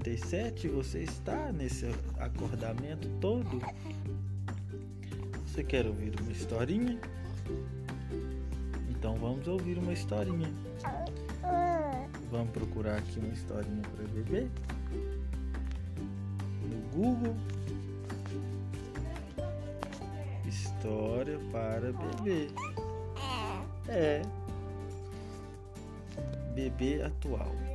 57 você está nesse acordamento todo? Você quer ouvir uma historinha? Então vamos ouvir uma historinha. Vamos procurar aqui uma historinha para bebê no Google. História para bebê. É. Bebê atual.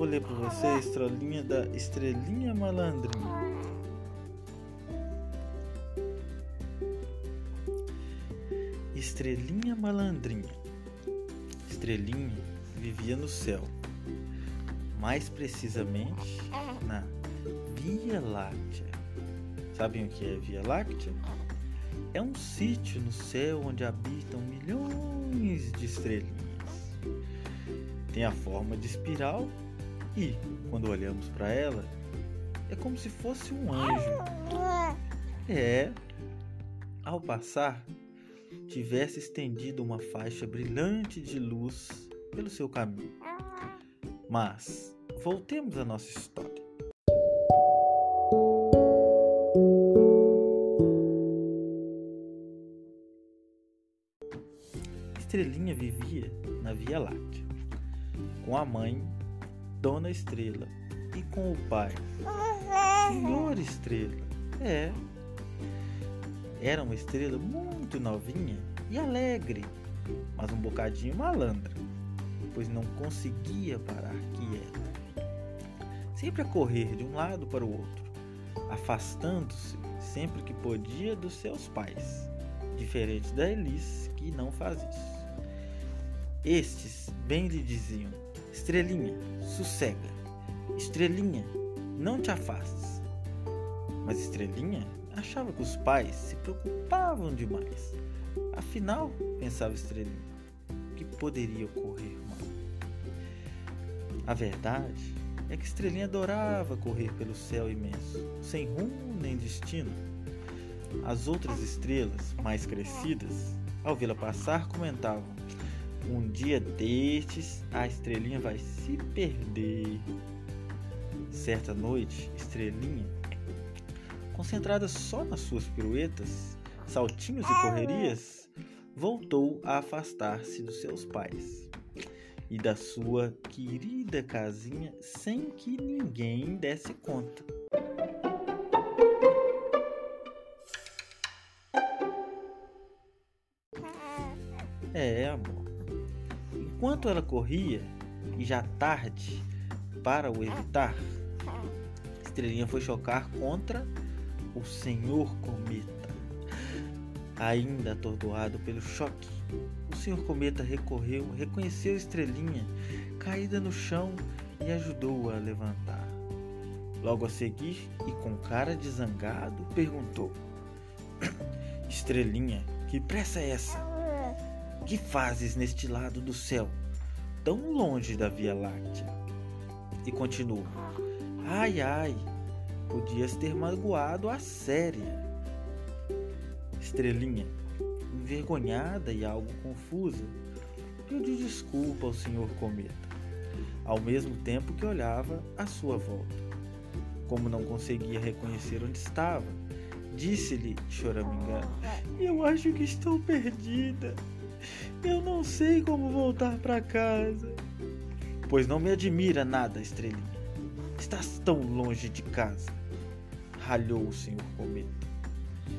Vou ler para você a estrelinha da Estrelinha Malandrinha. Estrelinha Malandrinha. Estrelinha vivia no céu, mais precisamente na Via Láctea. Sabem o que é Via Láctea? É um sítio no céu onde habitam milhões de estrelinhas. Tem a forma de espiral e, quando olhamos para ela, é como se fosse um anjo. É, ao passar, tivesse estendido uma faixa brilhante de luz pelo seu caminho. Mas voltemos à nossa história. Estrelinha vivia na Via Láctea, com a mãe, Dona Estrela, e com o pai, Senhor Estrela. É, era uma estrela muito novinha e alegre, mas um bocadinho malandra, pois não conseguia parar quieta. Sempre a correr de um lado para o outro, afastando-se sempre que podia dos seus pais, diferente da Elis, que não faz isso. Estes bem lhe diziam: Estrelinha, sossega. Estrelinha, não te afastes. Mas Estrelinha achava que os pais se preocupavam demais. Afinal, pensava Estrelinha, o que poderia ocorrer mal? A verdade é que Estrelinha adorava correr pelo céu imenso, sem rumo nem destino. As outras estrelas, mais crescidas, ao vê-la passar, comentavam: um dia destes, a estrelinha vai se perder. Certa noite, estrelinha, concentrada só nas suas piruetas, saltinhos e correrias, voltou a afastar-se dos seus pais e da sua querida casinha sem que ninguém desse conta. É, amor. Enquanto ela corria, e já tarde para o evitar, Estrelinha foi chocar contra o Senhor Cometa. Ainda atordoado pelo choque, o Senhor Cometa recorreu, reconheceu Estrelinha caída no chão e ajudou-a a levantar. Logo a seguir, e com cara de zangado, perguntou: Estrelinha, que pressa é essa? Que fazes neste lado do céu, tão longe da Via Láctea? E continuou: Ai, ai, podias ter magoado a séria. Estrelinha, envergonhada e algo confusa, pediu desculpa ao Senhor Cometa, ao mesmo tempo que olhava à sua volta. Como não conseguia reconhecer onde estava, disse-lhe, choramingando: Eu acho que estou perdida. Eu não sei como voltar para casa. Pois não me admira nada, Estrelinha. Estás tão longe de casa. Ralhou o Senhor Cometa.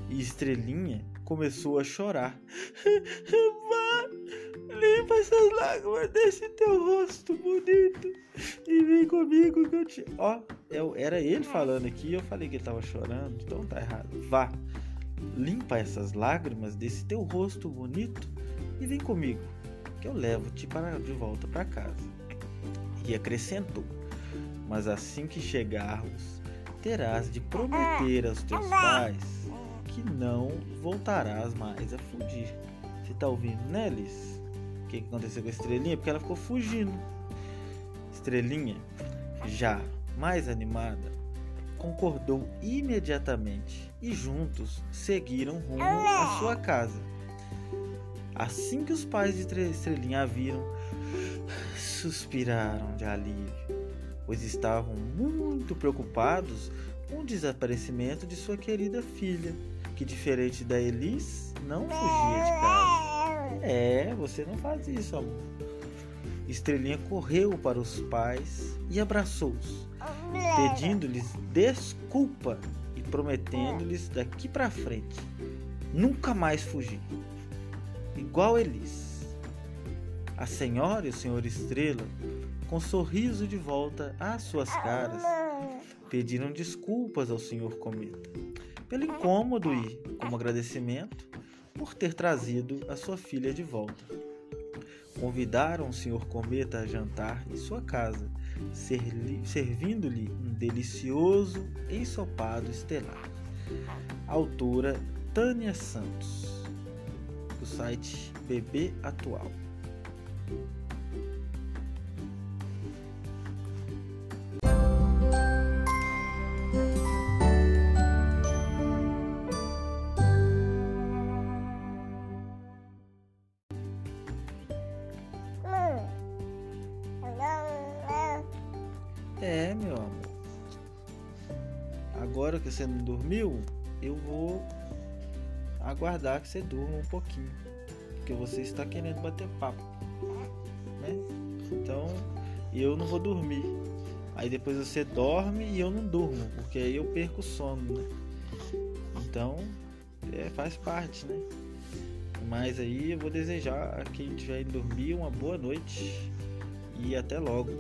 E Estrelinha começou a chorar. Vá, limpa essas lágrimas desse teu rosto bonito e vem comigo que eu te. Ó, era ele falando aqui, eu falei que ele tava chorando, então tá errado. Vá, limpa essas lágrimas desse teu rosto bonito e vem comigo, que eu levo-te de volta para casa. E acrescentou: Mas assim que chegarmos, terás de prometer aos teus pais que não voltarás mais a fugir. Você tá ouvindo, né, Liz? O que aconteceu com a estrelinha? Porque ela ficou fugindo. Estrelinha, já mais animada, concordou imediatamente e juntos seguiram rumo à sua casa. Assim que os pais de Estrelinha a viram, suspiraram de alívio, pois estavam muito preocupados com o desaparecimento de sua querida filha, que, diferente da Elis, não fugia de casa. É, você não faz isso, amor. Estrelinha correu para os pais e abraçou-os, pedindo-lhes desculpa e prometendo-lhes daqui para frente nunca mais fugir. Igual Elis. A senhora e o senhor Estrela, com sorriso de volta às suas caras, pediram desculpas ao senhor Cometa pelo incômodo e, como agradecimento, por ter trazido a sua filha de volta. Convidaram o senhor Cometa a jantar em sua casa, servindo-lhe um delicioso ensopado estelar. Autora Tânia Santos, do site Bebê Atual. É, meu amor. Agora que você não dormiu, eu vou aguardar que você durma um pouquinho. Porque você está querendo bater papo. Né? Então, eu não vou dormir. Aí depois você dorme e eu não durmo, porque aí eu perco o sono, né? Então, é, faz parte, né? Mas aí eu vou desejar a quem estiver indo dormir uma boa noite e até logo.